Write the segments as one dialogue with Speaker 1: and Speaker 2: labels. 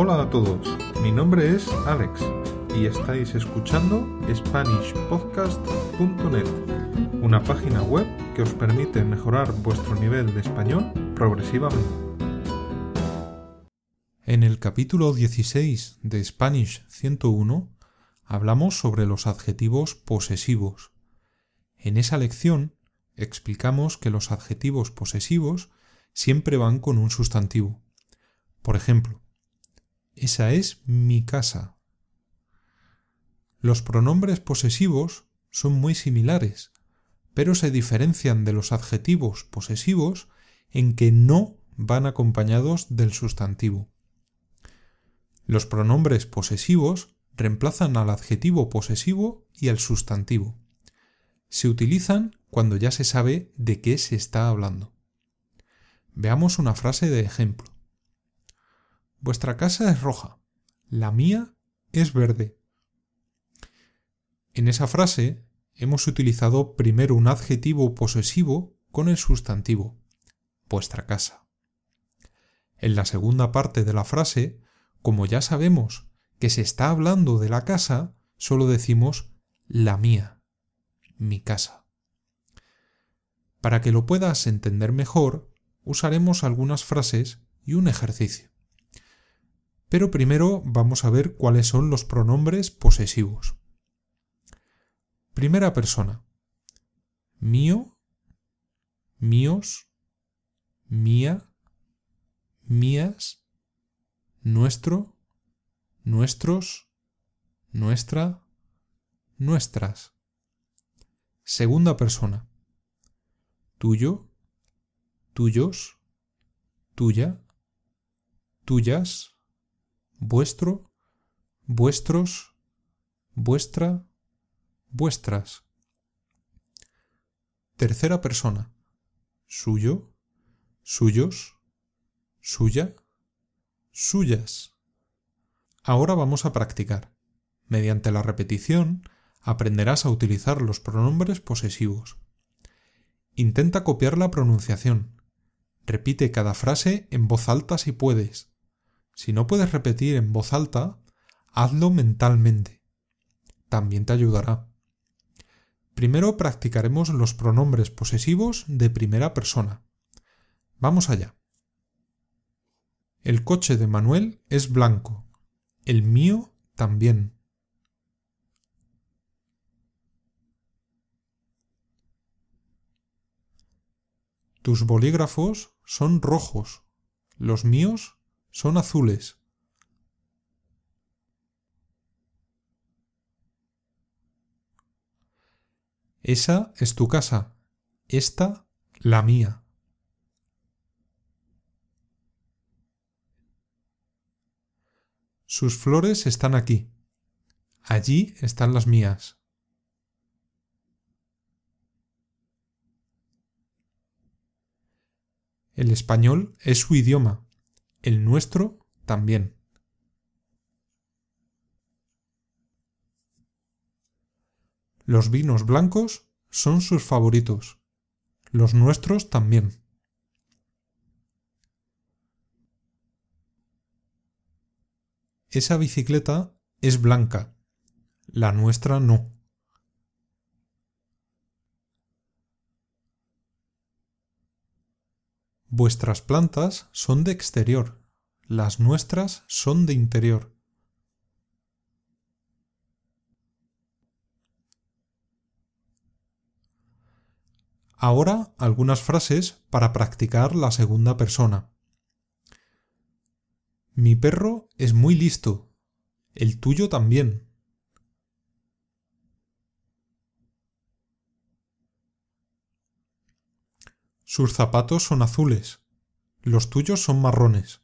Speaker 1: Hola a todos, mi nombre es Alex y estáis escuchando SpanishPodcast.net, una página web que os permite mejorar vuestro nivel de español progresivamente. En el capítulo 16 de Spanish 101 hablamos sobre los adjetivos posesivos. En esa lección explicamos que los adjetivos posesivos siempre van con un sustantivo. Por ejemplo, esa es mi casa. Los pronombres posesivos son muy similares, pero se diferencian de los adjetivos posesivos en que no van acompañados del sustantivo. Los pronombres posesivos reemplazan al adjetivo posesivo y al sustantivo. Se utilizan cuando ya se sabe de qué se está hablando. Veamos una frase de ejemplo. Vuestra casa es roja, la mía es verde. En esa frase hemos utilizado primero un adjetivo posesivo con el sustantivo, vuestra casa. En la segunda parte de la frase, como ya sabemos que se está hablando de la casa, solo decimos la mía, mi casa. Para que lo puedas entender mejor, usaremos algunas frases y un ejercicio. Pero primero vamos a ver cuáles son los pronombres posesivos. Primera persona. Mío, míos, mía, mías, nuestro, nuestros, nuestra, nuestras. Segunda persona. Tuyo, tuyos, tuya, tuyas, vuestro, vuestros, vuestra, vuestras. Tercera persona. Suyo, suyos, suya, suyas. Ahora vamos a practicar. Mediante la repetición aprenderás a utilizar los pronombres posesivos. Intenta copiar la pronunciación. Repite cada frase en voz alta si puedes. Si no puedes repetir en voz alta, hazlo mentalmente. También te ayudará. Primero practicaremos los pronombres posesivos de primera persona. Vamos allá. El coche de Manuel es blanco. El mío también. Tus bolígrafos son rojos. Los míos son azules. Esa es tu casa, esta la mía. Sus flores están aquí. Allí están las mías. El español es su idioma el nuestro también. Los vinos blancos son sus favoritos. Los nuestros también. Esa bicicleta es blanca. La nuestra no. Vuestras plantas son de exterior, las nuestras son de interior. Ahora algunas frases para practicar la segunda persona. Mi perro es muy listo. El tuyo también. Sus zapatos son azules. Los tuyos son marrones.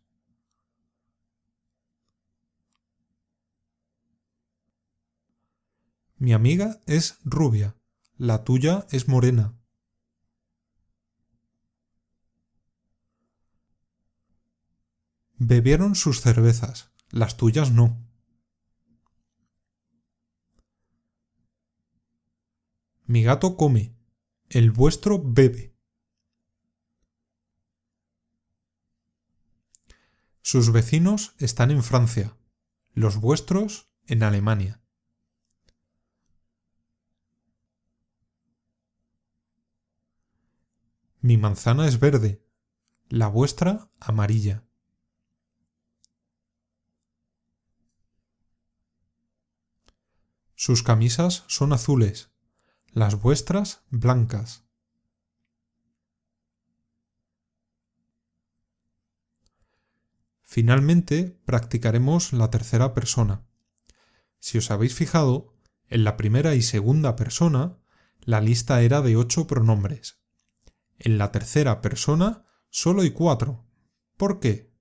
Speaker 1: Mi amiga es rubia. La tuya es morena. Bebieron sus cervezas. Las tuyas no. Mi gato come. El vuestro bebe. Sus vecinos están en Francia, los vuestros en Alemania. Mi manzana es verde, la vuestra amarilla. Sus camisas son azules, las vuestras blancas. Finalmente, practicaremos la tercera persona. Si os habéis fijado, en la primera y segunda persona, la lista era de ocho pronombres. En la tercera persona, solo hay cuatro. ¿Por qué?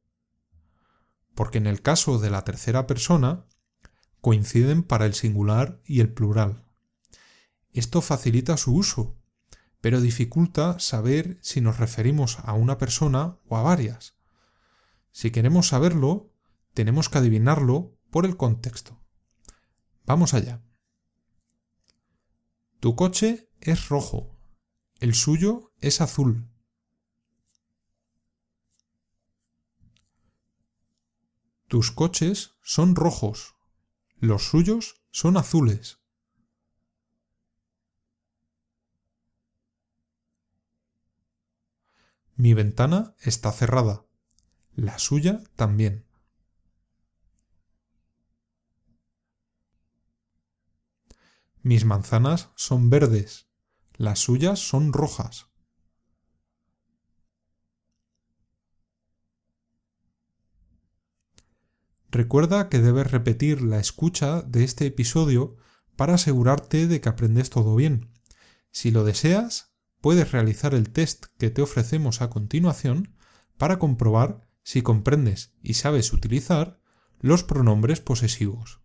Speaker 1: Porque en el caso de la tercera persona, coinciden para el singular y el plural. Esto facilita su uso, pero dificulta saber si nos referimos a una persona o a varias. Si queremos saberlo, tenemos que adivinarlo por el contexto. Vamos allá. Tu coche es rojo, el suyo es azul. Tus coches son rojos, los suyos son azules. Mi ventana está cerrada. La suya también. Mis manzanas son verdes. Las suyas son rojas. Recuerda que debes repetir la escucha de este episodio para asegurarte de que aprendes todo bien. Si lo deseas, puedes realizar el test que te ofrecemos a continuación para comprobar si comprendes y sabes utilizar los pronombres posesivos.